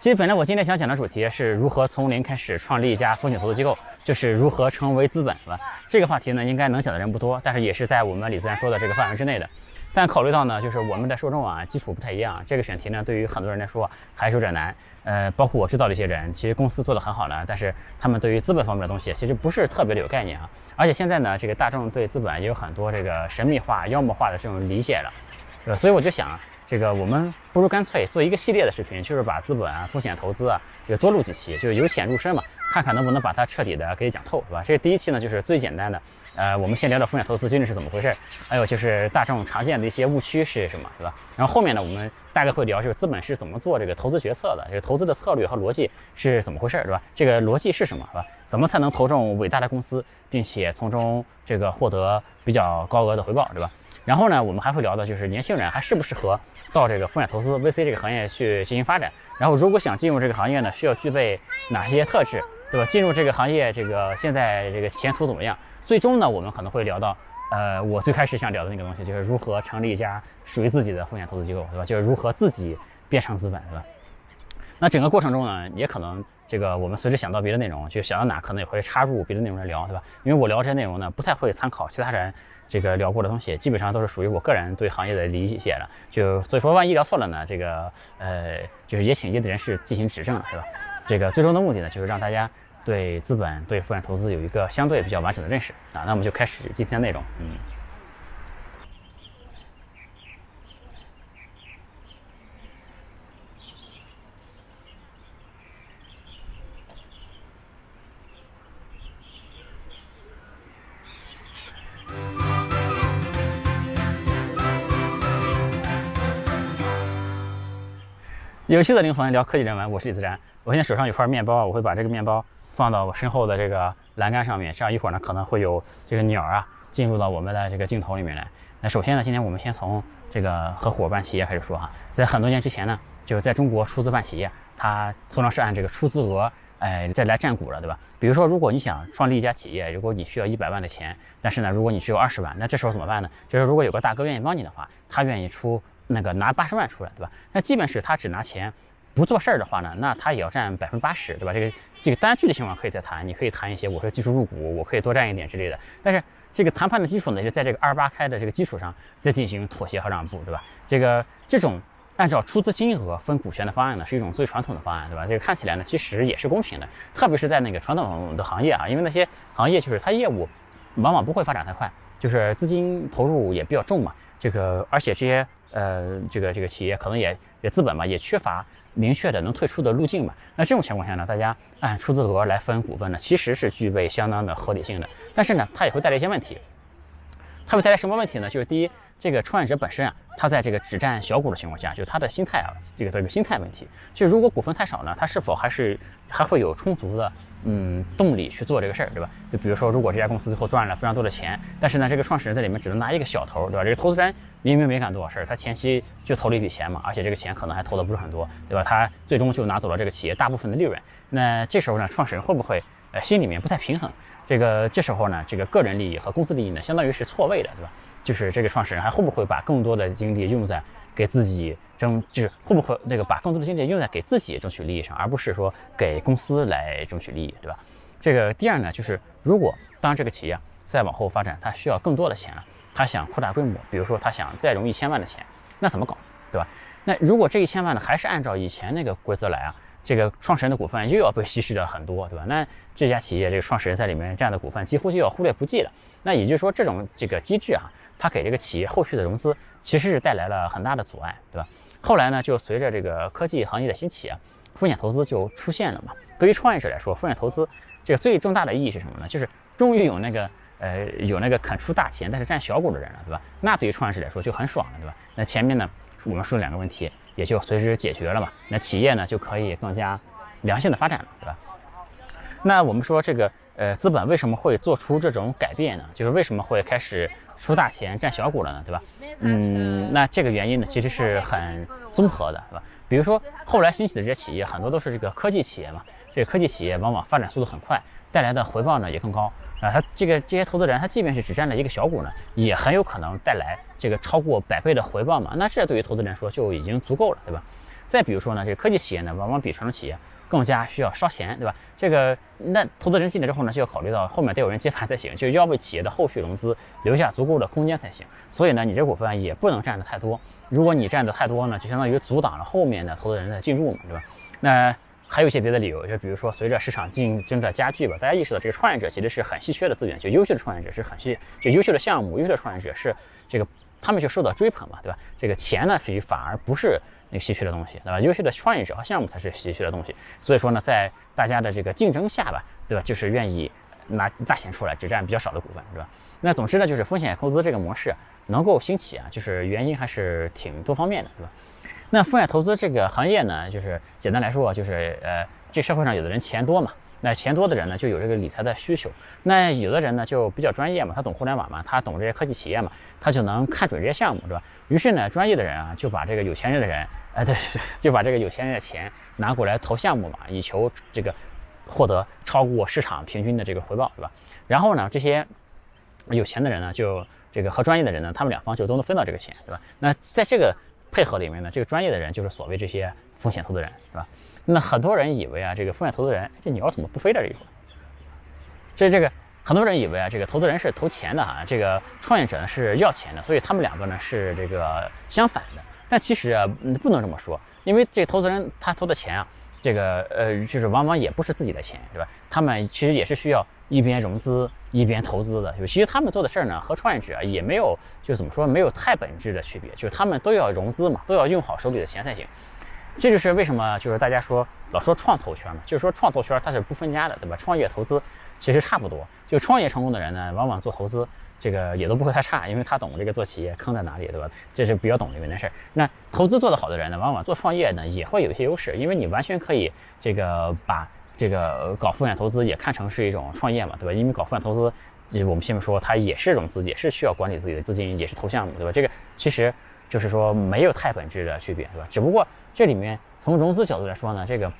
其实本来我今天想讲的主题是如何从零开始创立一家风险投资机构，就是如何成为资本，是吧？这个话题呢，应该能讲的人不多，但是也是在我们李自然说的这个范围之内的。但考虑到呢，就是我们的受众啊，基础不太一样，这个选题呢，对于很多人来说还是有点难。呃，包括我知道的一些人，其实公司做得很好呢，但是他们对于资本方面的东西其实不是特别的有概念啊。而且现在呢，这个大众对资本也有很多这个神秘化、妖魔化的这种理解了，对吧？所以我就想。这个我们不如干脆做一个系列的视频，就是把资本啊、风险投资啊，就多录几期，就是由浅入深嘛，看看能不能把它彻底的给讲透，是吧？这第一期呢，就是最简单的，呃，我们先聊聊风险投资究竟是怎么回事，还有就是大众常见的一些误区是什么，是吧？然后后面呢，我们大概会聊就是资本是怎么做这个投资决策的，这个投资的策略和逻辑是怎么回事，是吧？这个逻辑是什么，是吧？怎么才能投中伟大的公司，并且从中这个获得比较高额的回报，对吧？然后呢，我们还会聊的就是年轻人还适不适合到这个风险投资 VC 这个行业去进行发展。然后，如果想进入这个行业呢，需要具备哪些特质，对吧？进入这个行业，这个现在这个前途怎么样？最终呢，我们可能会聊到，呃，我最开始想聊的那个东西，就是如何成立一家属于自己的风险投资机构，对吧？就是如何自己变成资本，对吧？那整个过程中呢，也可能这个我们随时想到别的内容，就想到哪可能也会插入别的内容来聊，对吧？因为我聊这些内容呢，不太会参考其他人。这个聊过的东西基本上都是属于我个人对行业的理解了，就所以说万一聊错了呢，这个呃就是也请业内人士进行指正，对吧？这个最终的目的呢，就是让大家对资本、对风险投资有一个相对比较完整的认识啊。那我们就开始今天的内容，嗯。有趣的灵魂聊科技人文，我是李自然。我现在手上有块面包，我会把这个面包放到我身后的这个栏杆上面，这样一会儿呢可能会有这个鸟啊进入到我们的这个镜头里面来。那首先呢，今天我们先从这个合伙办企业开始说哈。在很多年之前呢，就是在中国出资办企业，它通常是按这个出资额哎再来占股了，对吧？比如说，如果你想创立一家企业，如果你需要一百万的钱，但是呢，如果你只有二十万，那这时候怎么办呢？就是如果有个大哥愿意帮你的话，他愿意出。那个拿八十万出来，对吧？那即便是他只拿钱，不做事儿的话呢，那他也要占百分之八十，对吧？这个这个当然具体情况可以再谈，你可以谈一些，我说技术入股，我可以多占一点之类的。但是这个谈判的基础呢，是在这个二八开的这个基础上再进行妥协和让步，对吧？这个这种按照出资金额分股权的方案呢，是一种最传统的方案，对吧？这个看起来呢，其实也是公平的，特别是在那个传统的行业啊，因为那些行业就是它业务往往不会发展太快，就是资金投入也比较重嘛，这个而且这些。呃，这个这个企业可能也也资本嘛，也缺乏明确的能退出的路径嘛。那这种情况下呢，大家按出资额来分股份呢，其实是具备相当的合理性的。但是呢，它也会带来一些问题。它会带来什么问题呢？就是第一，这个创业者本身啊，他在这个只占小股的情况下，就他的心态啊，这个这个心态问题。就如果股份太少呢，他是否还是还会有充足的嗯动力去做这个事儿，对吧？就比如说，如果这家公司最后赚了非常多的钱，但是呢，这个创始人在里面只能拿一个小头，对吧？这个投资人明明没干多少事儿，他前期就投了一笔钱嘛，而且这个钱可能还投的不是很多，对吧？他最终就拿走了这个企业大部分的利润。那这时候呢，创始人会不会呃心里面不太平衡？这个这时候呢，这个个人利益和公司利益呢，相当于是错位的，对吧？就是这个创始人还会不会把更多的精力用在给自己争，就是会不会那个把更多的精力用在给自己争取利益上，而不是说给公司来争取利益，对吧？这个第二呢，就是如果当这个企业再往后发展，它需要更多的钱了，他想扩大规模，比如说他想再融一千万的钱，那怎么搞，对吧？那如果这一千万呢，还是按照以前那个规则来啊？这个创始人的股份又要被稀释掉很多，对吧？那这家企业这个创始人在里面占的股份几乎就要忽略不计了。那也就是说，这种这个机制啊，它给这个企业后续的融资其实是带来了很大的阻碍，对吧？后来呢，就随着这个科技行业的兴起啊，风险投资就出现了嘛。对于创业者来说，风险投资这个最重大的意义是什么呢？就是终于有那个呃有那个肯出大钱但是占小股的人了，对吧？那对于创业者来说就很爽了，对吧？那前面呢，我们说两个问题。也就随之解决了嘛，那企业呢就可以更加良性的发展了，对吧？那我们说这个呃资本为什么会做出这种改变呢？就是为什么会开始出大钱占小股了呢？对吧？嗯，那这个原因呢其实是很综合的，对吧？比如说后来兴起的这些企业很多都是这个科技企业嘛，这个科技企业往往发展速度很快，带来的回报呢也更高。啊，他这个这些投资人，他即便是只占了一个小股呢，也很有可能带来这个超过百倍的回报嘛。那这对于投资人来说就已经足够了，对吧？再比如说呢，这个科技企业呢，往往比传统企业更加需要烧钱，对吧？这个那投资人进来之后呢，就要考虑到后面得有人接盘才行，就要为企业的后续融资留下足够的空间才行。所以呢，你这股份也不能占的太多。如果你占的太多呢，就相当于阻挡了后面的投资人的进入嘛，对吧？那还有一些别的理由，就比如说随着市场竞争的加剧吧，大家意识到这个创业者其实是很稀缺的资源，就优秀的创业者是很稀，就优秀的项目、优秀的创业者是这个他们就受到追捧嘛，对吧？这个钱呢，其实反而不是那稀缺的东西，对吧？优秀的创业者和项目才是稀缺的东西。所以说呢，在大家的这个竞争下吧，对吧？就是愿意拿大钱出来，只占比较少的股份，对吧？那总之呢，就是风险投资这个模式能够兴起啊，就是原因还是挺多方面的，对吧？那风险投资这个行业呢，就是简单来说，就是呃，这社会上有的人钱多嘛，那钱多的人呢就有这个理财的需求，那有的人呢就比较专业嘛，他懂互联网嘛，他懂这些科技企业嘛，他就能看准这些项目，是吧？于是呢，专业的人啊就把这个有钱人的人，哎，对，就把这个有钱人的钱拿过来投项目嘛，以求这个获得超过市场平均的这个回报，是吧？然后呢，这些有钱的人呢，就这个和专业的人呢，他们两方就都能分到这个钱，对吧？那在这个配合里面呢，这个专业的人就是所谓这些风险投资人，是吧？那很多人以为啊，这个风险投资人，这鸟怎么不飞了这里头？所以这个很多人以为啊，这个投资人是投钱的哈，这个创业者呢是要钱的，所以他们两个呢是这个相反的。但其实啊，不能这么说，因为这投资人他投的钱啊，这个呃，就是往往也不是自己的钱，对吧？他们其实也是需要一边融资一边投资的。就其实他们做的事儿呢，和创业者也没有，就怎么说，没有太本质的区别，就是他们都要融资嘛，都要用好手里的钱才行。这就是为什么，就是大家说老说创投圈嘛，就是说创投圈它是不分家的，对吧？创业投资其实差不多，就创业成功的人呢，往往做投资这个也都不会太差，因为他懂这个做企业坑在哪里，对吧？这是比较懂里面的事儿。那投资做得好的人呢，往往做创业呢也会有一些优势，因为你完全可以这个把这个搞风险投资也看成是一种创业嘛，对吧？因为搞风险投资，就我们前面说它也是融资，也是需要管理自己的资金，也是投项目，对吧？这个其实。就是说没有太本质的区别，对吧？只不过这里面从融资角度来说呢，这个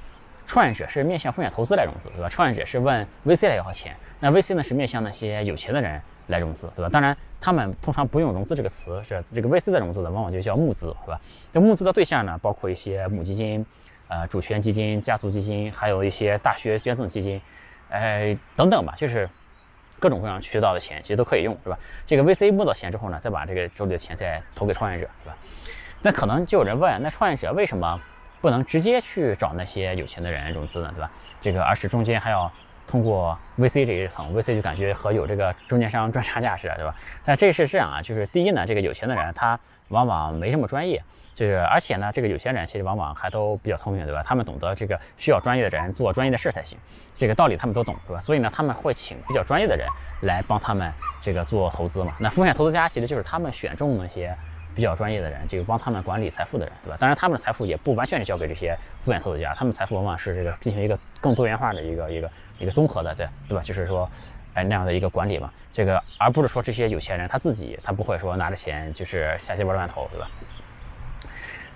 创业者是面向风险投资来融资，对吧？创业者是问 VC 来要钱，那 VC 呢是面向那些有钱的人来融资，对吧？当然他们通常不用融资这个词，是这个 VC 的融资呢，往往就叫募资，对吧？这募资的对象呢，包括一些母基金、呃主权基金、家族基金，还有一些大学捐赠基金，哎等等吧，就是。各种各样渠道的钱其实都可以用，是吧？这个 VC 募到钱之后呢，再把这个手里的钱再投给创业者，是吧？那可能就有人问，那创业者为什么不能直接去找那些有钱的人融资呢，对吧？这个而是中间还要通过 VC 这一层，VC 就感觉和有这个中间商赚差价似的，对吧？但这是这样啊，就是第一呢，这个有钱的人他往往没这么专业。就是，而且呢，这个有钱人其实往往还都比较聪明，对吧？他们懂得这个需要专业的人做专业的事才行，这个道理他们都懂，对吧？所以呢，他们会请比较专业的人来帮他们这个做投资嘛。那风险投资家其实就是他们选中那些比较专业的人，这个帮他们管理财富的人，对吧？当然，他们的财富也不完全是交给这些风险投资家，他们财富往往是这个进行一个更多元化的一个一个一个综合的，对对吧？就是说，哎那样的一个管理嘛，这个而不是说这些有钱人他自己他不会说拿着钱就是瞎鸡巴乱投，对吧？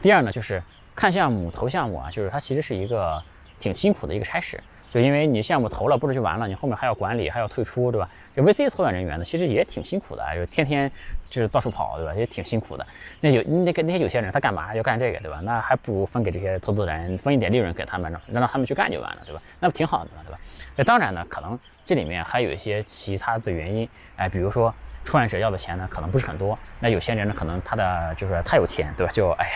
第二呢，就是看项目、投项目啊，就是它其实是一个挺辛苦的一个差事，就因为你项目投了不是就完了，你后面还要管理，还要退出，对吧？这 VC 投研人员呢，其实也挺辛苦的，就天天就是到处跑，对吧？也挺辛苦的。那有那个那些有些人他干嘛要干这个，对吧？那还不如分给这些投资人，分一点利润给他们，让让他们去干就完了，对吧？那不挺好的嘛，对吧？那当然呢，可能这里面还有一些其他的原因，哎，比如说创业者要的钱呢，可能不是很多，那有些人呢，可能他的就是太有钱，对吧？就哎呀。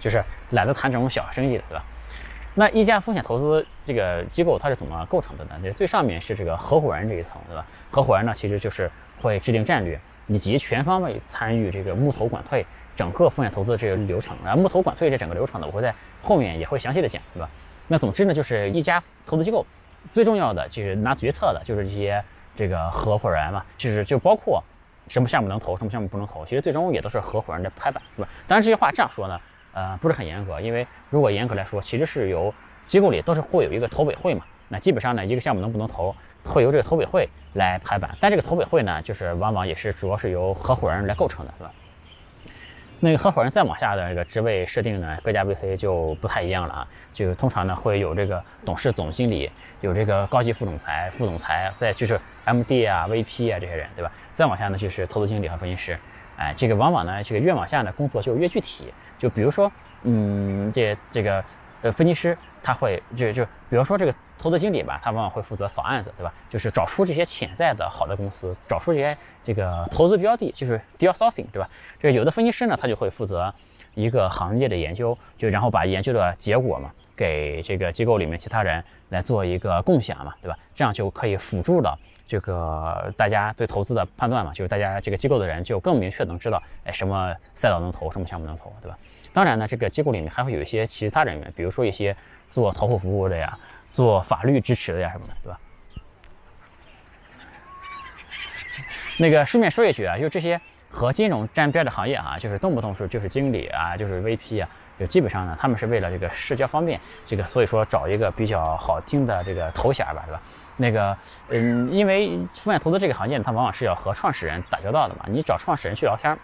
就是懒得谈这种小生意了，对吧？那一家风险投资这个机构它是怎么构成的呢？这最上面是这个合伙人这一层，对吧？合伙人呢，其实就是会制定战略，以及全方位参与这个募投管退整个风险投资这个流程。然后募投管退这整个流程呢，我会在后面也会详细的讲，对吧？那总之呢，就是一家投资机构最重要的就是拿决策的，就是这些这个合伙人嘛，就是就包括什么项目能投，什么项目不能投，其实最终也都是合伙人的拍板，对吧？当然这些话这样说呢。呃，不是很严格，因为如果严格来说，其实是由机构里都是会有一个投委会嘛。那基本上呢，一个项目能不能投，会由这个投委会来拍板。但这个投委会呢，就是往往也是主要是由合伙人来构成的，是吧？那个合伙人再往下的这个职位设定呢，各家 VC 就不太一样了啊。就通常呢会有这个董事、总经理，有这个高级副总裁、副总裁，再就是 MD 啊、VP 啊这些人，对吧？再往下呢就是投资经理和分析师。哎，这个往往呢，这个越往下呢，工作就越具体。就比如说，嗯，这这个呃分析师他会就就比如说这个投资经理吧，他往往会负责扫案子，对吧？就是找出这些潜在的好的公司，找出这些这个投资标的，就是 deal sourcing，对吧？这有的分析师呢，他就会负责一个行业的研究，就然后把研究的结果嘛，给这个机构里面其他人来做一个共享嘛，对吧？这样就可以辅助了。这个大家对投资的判断嘛，就是大家这个机构的人就更明确能知道，哎，什么赛道能投，什么项目能投，对吧？当然呢，这个机构里面还会有一些其他人员，比如说一些做投后服务的呀，做法律支持的呀什么的，对吧？那个顺便说一句啊，就这些和金融沾边的行业啊，就是动不动说就是经理啊，就是 VP 啊。就基本上呢，他们是为了这个社交方便，这个所以说找一个比较好听的这个头衔吧，对吧？那个，嗯，因为风险投资这个行业，它往往是要和创始人打交道的嘛，你找创始人去聊天，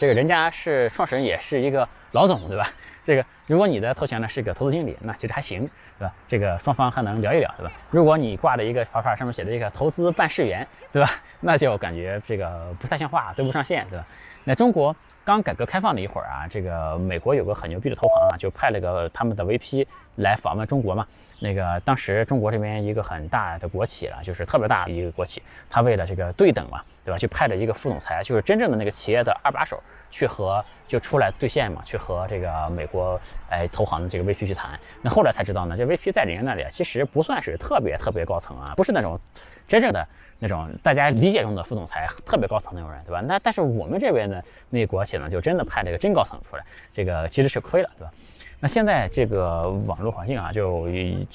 这个人家是创始人，也是一个老总，对吧？这个如果你的头衔呢是个投资经理，那其实还行，对吧？这个双方还能聊一聊，对吧？如果你挂着一个牌牌，上面写的一个投资办事员，对吧？那就感觉这个不太像话，对不上线，对吧？那中国。刚改革开放了一会儿啊，这个美国有个很牛逼的投行啊，就派了个他们的 VP 来访问中国嘛。那个当时中国这边一个很大的国企了，就是特别大的一个国企，他为了这个对等嘛，对吧？就派了一个副总裁，就是真正的那个企业的二把手，去和就出来兑现嘛，去和这个美国哎投行的这个 VP 去谈。那后来才知道呢，这 VP 在人家那里其实不算是特别特别高层啊，不是那种真正的。那种大家理解中的副总裁特别高层那种人，对吧？那但是我们这边的那国企呢，就真的派了一个真高层出来，这个其实是亏了，对吧？那现在这个网络环境啊，就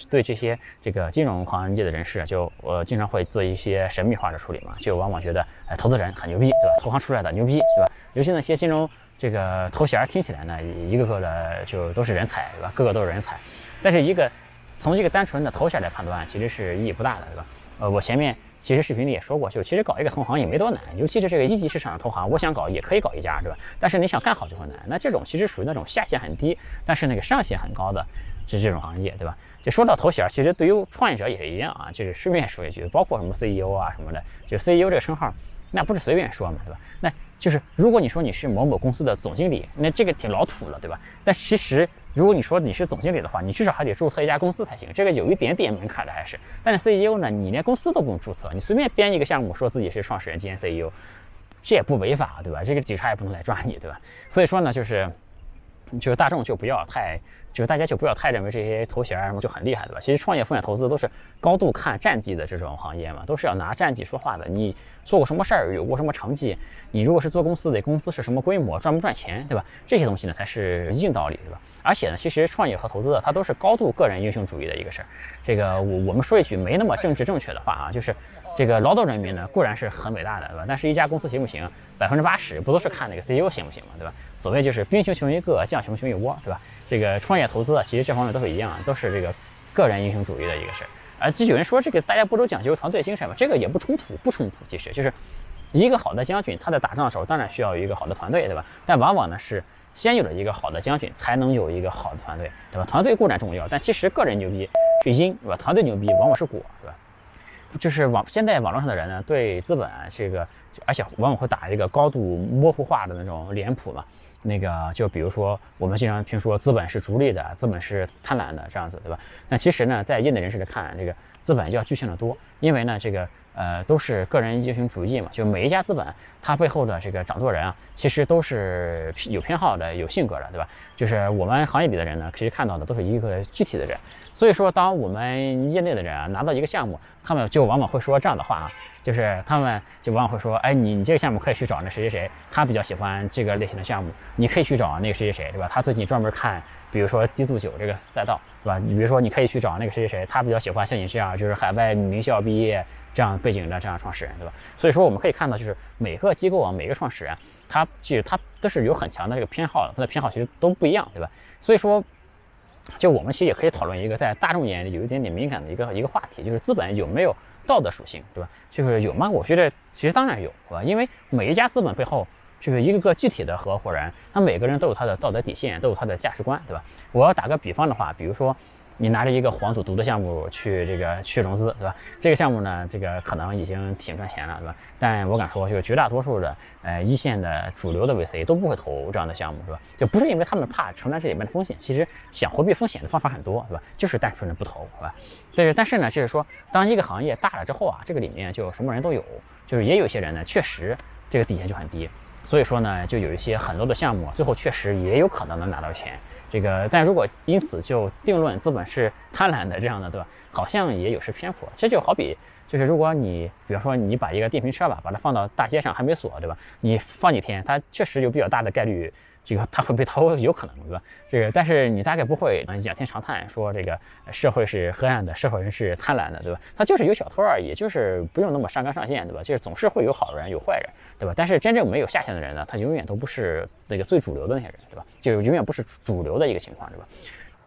对这些这个金融行业的人士，就呃经常会做一些神秘化的处理嘛，就往往觉得哎投资人很牛逼，对吧？投行出来的牛逼，对吧？尤其那些金融这个头衔听起来呢，一个个的就都是人才，对吧？个个都是人才，但是一个从一个单纯的头衔来判断，其实是意义不大的，对吧？呃，我前面。其实视频里也说过，就其实搞一个同行也没多难，尤其是这个一级市场的同行，我想搞也可以搞一家，对吧？但是你想干好就很难。那这种其实属于那种下限很低，但是那个上限很高的，是这种行业，对吧？就说到头衔，其实对于创业者也是一样啊。就是顺便说一句，包括什么 CEO 啊什么的，就 CEO 这个称号，那不是随便说嘛，对吧？那就是如果你说你是某某公司的总经理，那这个挺老土了，对吧？但其实。如果你说你是总经理的话，你至少还得注册一家公司才行，这个有一点点门槛的还是。但是 CEO 呢，你连公司都不用注册，你随便编一个项目，说自己是创始人兼 CEO，这也不违法，对吧？这个警察也不能来抓你，对吧？所以说呢，就是，就是大众就不要太。就是大家就不要太认为这些头衔什么就很厉害，对吧？其实创业风险投资都是高度看战绩的这种行业嘛，都是要拿战绩说话的。你做过什么事儿，有过什么成绩？你如果是做公司的，公司是什么规模，赚不赚钱，对吧？这些东西呢才是硬道理，对吧？而且呢，其实创业和投资的它都是高度个人英雄主义的一个事儿。这个我我们说一句没那么政治正确的话啊，就是。这个劳动人民呢固然是很伟大的，对吧？但是一家公司行不行，百分之八十不都是看那个 CEO 行不行嘛，对吧？所谓就是兵熊熊一个，将熊熊一窝，对吧？这个创业投资啊，其实这方面都是一样，都是这个个人英雄主义的一个事儿。而就有人说这个大家不都讲究团队精神吗？这个也不冲突，不冲突。其实就是一个好的将军，他在打仗的时候当然需要一个好的团队，对吧？但往往呢是先有了一个好的将军，才能有一个好的团队，对吧？团队固然重要，但其实个人牛逼是因，对吧？团队牛逼往往是果，对吧？就是网现在网络上的人呢，对资本这个，而且往往会打一个高度模糊化的那种脸谱嘛。那个就比如说，我们经常听说资本是逐利的，资本是贪婪的这样子，对吧？那其实呢，在业内人士来看，这个资本就要具象的多，因为呢，这个呃都是个人英雄主义嘛。就每一家资本，它背后的这个掌舵人啊，其实都是有偏好的、有性格的，对吧？就是我们行业里的人呢，其实看到的都是一个具体的人。所以说，当我们业内的人啊拿到一个项目，他们就往往会说这样的话啊，就是他们就往往会说，哎，你你这个项目可以去找那谁谁谁，他比较喜欢这个类型的项目，你可以去找那个谁谁谁，对吧？他最近专门看，比如说低度酒这个赛道，对吧？你比如说，你可以去找那个谁谁谁，他比较喜欢像你这样，就是海外名校毕业这样背景的这样创始人，对吧？所以说，我们可以看到，就是每个机构啊，每个创始人，他其实他都是有很强的这个偏好的，他的偏好其实都不一样，对吧？所以说。就我们其实也可以讨论一个在大众眼里有一点点敏感的一个一个话题，就是资本有没有道德属性，对吧？就是有吗？我觉得其实当然有，对吧？因为每一家资本背后就是一个个具体的合伙人，他每个人都有他的道德底线，都有他的价值观，对吧？我要打个比方的话，比如说，你拿着一个黄赌毒的项目去这个去融资，对吧？这个项目呢，这个可能已经挺赚钱了，对吧？但我敢说，就绝大多数的呃一线的主流的 VC 都不会投这样的项目，是吧？就不是因为他们怕承担这里面的风险，其实想回避风险的方法很多，对吧？就是单纯的不投，是吧？但是但是呢，就是说，当一个行业大了之后啊，这个里面就什么人都有，就是也有些人呢，确实这个底线就很低，所以说呢，就有一些很多的项目，最后确实也有可能能拿到钱。这个，但如果因此就定论资本是贪婪的这样的，对吧？好像也有失偏颇。这就好比，就是如果你，比如说你把一个电瓶车吧，把它放到大街上还没锁，对吧？你放几天，它确实有比较大的概率。这个他会被偷，有可能对吧？这个，但是你大概不会仰天长叹说这个社会是黑暗的，社会人是贪婪的，对吧？他就是有小偷而已，就是不用那么上纲上线，对吧？就是总是会有好人有坏人，对吧？但是真正没有下限的人呢，他永远都不是那个最主流的那些人，对吧？就永远不是主流的一个情况，对吧？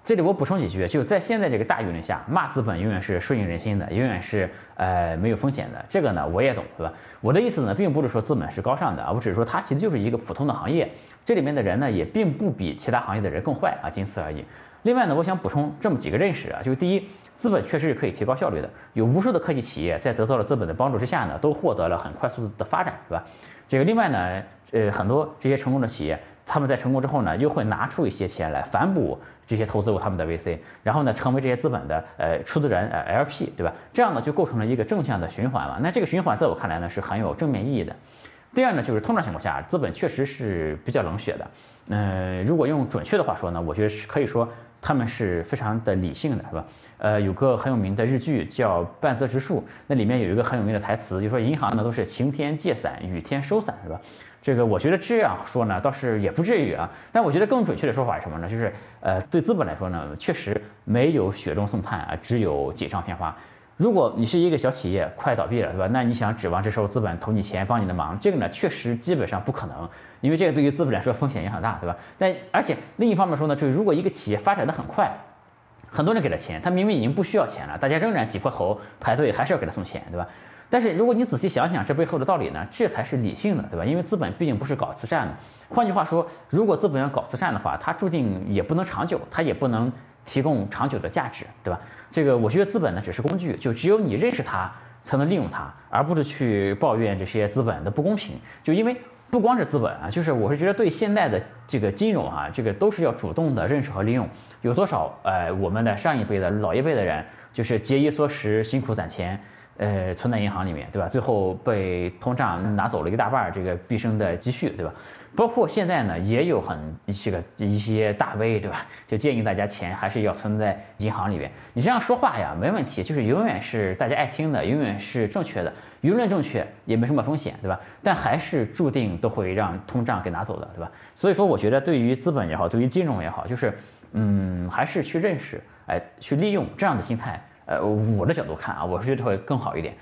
这里我补充几句，就在现在这个大舆论下，骂资本永远是顺应人心的，永远是呃没有风险的。这个呢我也懂，对吧？我的意思呢，并不是说资本是高尚的啊，我只是说它其实就是一个普通的行业，这里面的人呢也并不比其他行业的人更坏啊，仅此而已。另外呢，我想补充这么几个认识啊，就是第一，资本确实是可以提高效率的，有无数的科技企业在得到了资本的帮助之下呢，都获得了很快速的发展，对吧？这个另外呢，呃，很多这些成功的企业。他们在成功之后呢，又会拿出一些钱来反哺这些投资过他们的 VC，然后呢，成为这些资本的呃出资人呃 LP，对吧？这样呢，就构成了一个正向的循环了。那这个循环在我看来呢，是很有正面意义的。第二呢，就是通常情况下，资本确实是比较冷血的。嗯，如果用准确的话说呢，我觉得是可以说他们是非常的理性的，是吧？呃，有个很有名的日剧叫《半泽直树》，那里面有一个很有名的台词，就说银行呢都是晴天借伞，雨天收伞，是吧？这个我觉得这样说呢，倒是也不至于啊。但我觉得更准确的说法是什么呢？就是呃，对资本来说呢，确实没有雪中送炭啊，只有锦上添花。如果你是一个小企业，快倒闭了，对吧？那你想指望这时候资本投你钱帮你的忙，这个呢，确实基本上不可能，因为这个对于资本来说风险也很大，对吧？但而且另一方面说呢，就是如果一个企业发展的很快，很多人给了钱，他明明已经不需要钱了，大家仍然挤破头排队，还是要给他送钱，对吧？但是如果你仔细想想这背后的道理呢，这才是理性的，对吧？因为资本毕竟不是搞慈善的。换句话说，如果资本要搞慈善的话，它注定也不能长久，它也不能提供长久的价值，对吧？这个我觉得资本呢只是工具，就只有你认识它，才能利用它，而不是去抱怨这些资本的不公平。就因为不光是资本啊，就是我是觉得对现在的这个金融啊，这个都是要主动的认识和利用。有多少呃我们的上一辈的老一辈的人，就是节衣缩食，辛苦攒钱。呃，存在银行里面，对吧？最后被通胀拿走了一大半儿这个毕生的积蓄，对吧？包括现在呢，也有很一些个一些大 V，对吧？就建议大家钱还是要存在银行里面。你这样说话呀，没问题，就是永远是大家爱听的，永远是正确的，舆论正确也没什么风险，对吧？但还是注定都会让通胀给拿走的，对吧？所以说，我觉得对于资本也好，对于金融也好，就是嗯，还是去认识，哎，去利用这样的心态。呃，我的角度看啊，我是觉得会更好一点。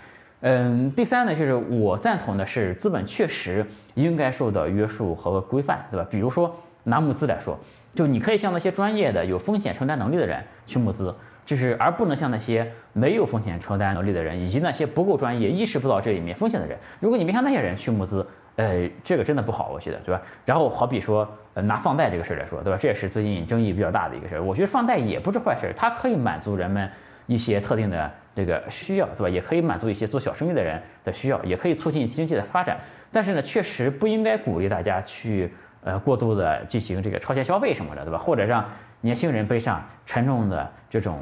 嗯，第三呢，就是我赞同的是，资本确实应该受到约束和规范，对吧？比如说拿募资来说，就你可以向那些专业的、有风险承担能力的人去募资，就是而不能向那些没有风险承担能力的人，以及那些不够专业、意识不到这里面风险的人。如果你没向那些人去募资，呃，这个真的不好，我觉得，对吧？然后好比说，呃，拿放贷这个事儿来说，对吧？这也是最近争议比较大的一个事儿。我觉得放贷也不是坏事儿，它可以满足人们。一些特定的这个需要，对吧？也可以满足一些做小生意的人的需要，也可以促进经济的发展。但是呢，确实不应该鼓励大家去呃过度的进行这个超前消费什么的，对吧？或者让年轻人背上沉重的这种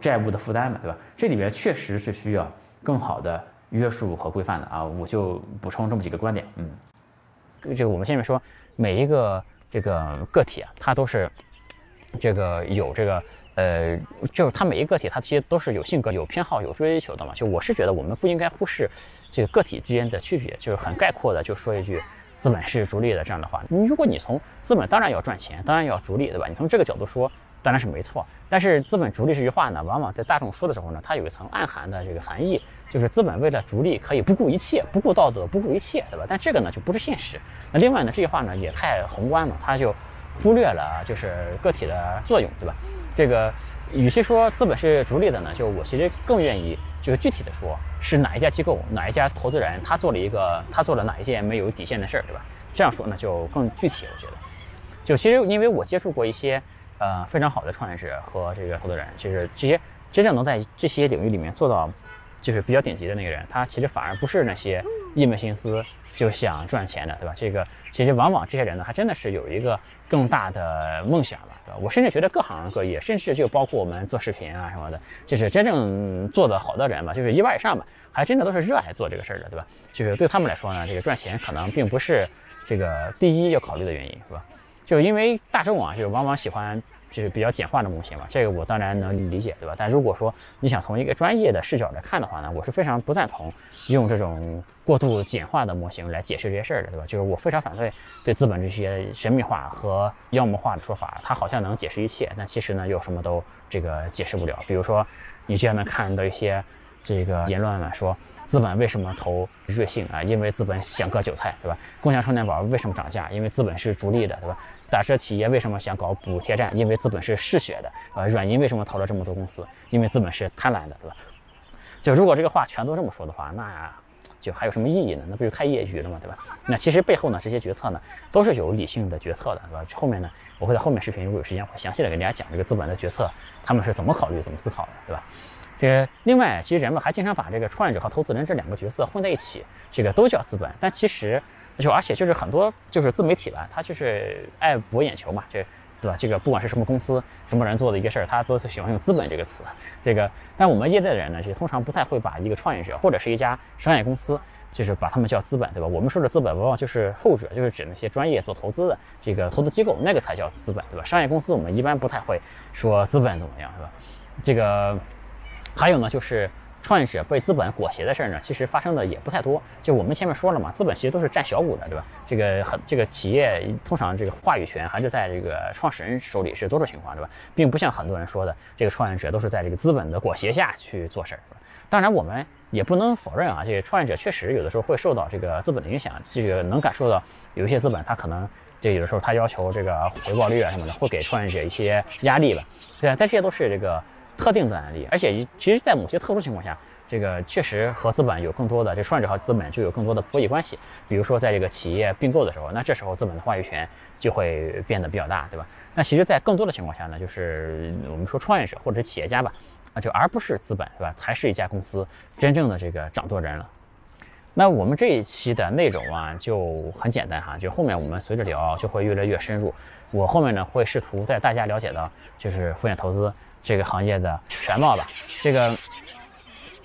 债务的负担嘛，对吧？这里面确实是需要更好的约束和规范的啊！我就补充这么几个观点，嗯，这个我们下面说每一个这个个体啊，它都是这个有这个。呃，就是他每一个个体，他其实都是有性格、有偏好、有追求的嘛。就我是觉得，我们不应该忽视这个个体之间的区别。就是很概括的，就说一句，资本是逐利的这样的话。你如果你从资本当然要赚钱，当然要逐利，对吧？你从这个角度说，当然是没错。但是资本逐利这句话呢，往往在大众说的时候呢，它有一层暗含的这个含义，就是资本为了逐利可以不顾一切，不顾道德，不顾一切，对吧？但这个呢就不是现实。那另外呢，这句话呢也太宏观了，它就忽略了就是个体的作用，对吧？这个，与其说资本是逐利的呢，就我其实更愿意就是具体的说，是哪一家机构、哪一家投资人，他做了一个他做了哪一件没有底线的事儿，对吧？这样说呢就更具体，我觉得。就其实因为我接触过一些呃非常好的创业者和这个投资人，就是这些真正能在这些领域里面做到就是比较顶级的那个人，他其实反而不是那些一门心思就想赚钱的，对吧？这个其实往往这些人呢，还真的是有一个更大的梦想吧，对吧？我甚至觉得各行各业，甚至就包括我们做视频啊什么的，就是真正做得好的人吧，就是一半以上吧，还真的都是热爱做这个事儿的，对吧？就是对他们来说呢，这个赚钱可能并不是这个第一要考虑的原因，是吧？就因为大众啊，就是往往喜欢就是比较简化的模型嘛，这个我当然能理解，对吧？但如果说你想从一个专业的视角来看的话呢，我是非常不赞同用这种过度简化的模型来解释这些事儿的，对吧？就是我非常反对对资本这些神秘化和妖魔化的说法，它好像能解释一切，但其实呢又什么都这个解释不了。比如说，你经常能看到一些这个言论呢，说。资本为什么投瑞幸啊？因为资本想割韭菜，对吧？共享充电宝为什么涨价？因为资本是逐利的，对吧？打车企业为什么想搞补贴站？因为资本是嗜血的，呃，软银为什么投了这么多公司？因为资本是贪婪的，对吧？就如果这个话全都这么说的话，那就还有什么意义呢？那不就太业余了吗？对吧？那其实背后呢，这些决策呢，都是有理性的决策的，对吧？后面呢，我会在后面视频如果有时间，会详细的给大家讲这个资本的决策，他们是怎么考虑、怎么思考的，对吧？这个另外，其实人们还经常把这个创业者和投资人这两个角色混在一起，这个都叫资本。但其实就而且就是很多就是自媒体吧，他就是爱博眼球嘛，这对吧？这个不管是什么公司、什么人做的一个事儿，他都是喜欢用资本这个词。这个，但我们业内的人呢，就通常不太会把一个创业者或者是一家商业公司，就是把他们叫资本，对吧？我们说的资本往往就是后者，就是指那些专业做投资的这个投资机构，那个才叫资本，对吧？商业公司我们一般不太会说资本怎么样，是吧？这个。还有呢，就是创业者被资本裹挟的事儿呢，其实发生的也不太多。就我们前面说了嘛，资本其实都是占小股的，对吧？这个很这个企业通常这个话语权还是在这个创始人手里是多数情况，对吧？并不像很多人说的，这个创业者都是在这个资本的裹挟下去做事儿。当然，我们也不能否认啊，这个创业者确实有的时候会受到这个资本的影响，这个能感受到有一些资本他可能这有的时候他要求这个回报率啊什么的，会给创业者一些压力吧。对，但这些都是这个。特定的案例，而且其实，在某些特殊情况下，这个确实和资本有更多的这创业者和资本就有更多的博弈关系。比如说，在这个企业并购的时候，那这时候资本的话语权就会变得比较大，对吧？那其实，在更多的情况下呢，就是我们说创业者或者企业家吧，啊，就而不是资本，对吧？才是一家公司真正的这个掌舵人了。那我们这一期的内容啊，就很简单哈，就后面我们随着聊就会越来越深入。我后面呢会试图带大家了解到，就是风险投资。这个行业的全貌吧，这个，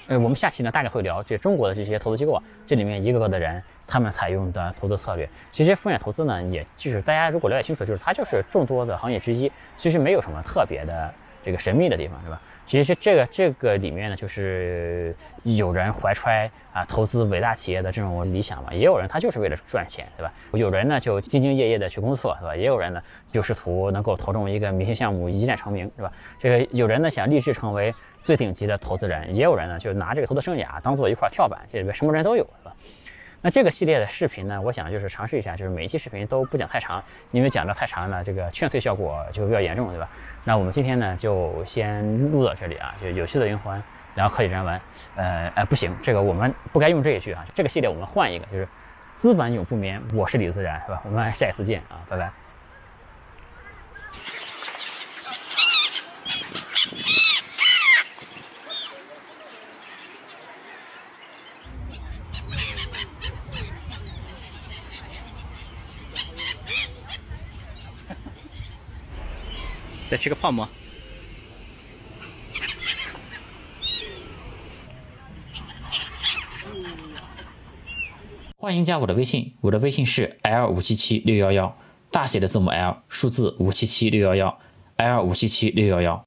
呃，我们下期呢大概会聊这中国的这些投资机构，这里面一个个的人他们采用的投资策略。其实风险投资呢，也就是大家如果了解清楚，就是它就是众多的行业之一，其实没有什么特别的这个神秘的地方，是吧？其实这个这个里面呢，就是有人怀揣啊投资伟大企业的这种理想嘛，也有人他就是为了赚钱，对吧？有人呢就兢兢业业的去工作，是吧？也有人呢就试图能够投中一个明星项目，一战成名，是吧？这个有人呢想立志成为最顶级的投资人，也有人呢就拿这个投资生涯当做一块跳板，这里边什么人都有，是吧？那这个系列的视频呢，我想就是尝试一下，就是每一期视频都不讲太长，因为讲的太长了，这个劝退效果就比较严重，对吧？那我们今天呢就先录到这里啊，就有趣的灵魂聊科技人文，呃，哎不行，这个我们不该用这一句啊，这个系列我们换一个，就是资本永不眠，我是李自然，是吧？我们下一次见啊，拜拜。再吃个泡馍。欢迎加我的微信，我的微信是 l 五七七六幺幺，大写的字母 L，数字五七七六幺幺，L 五七七六幺幺。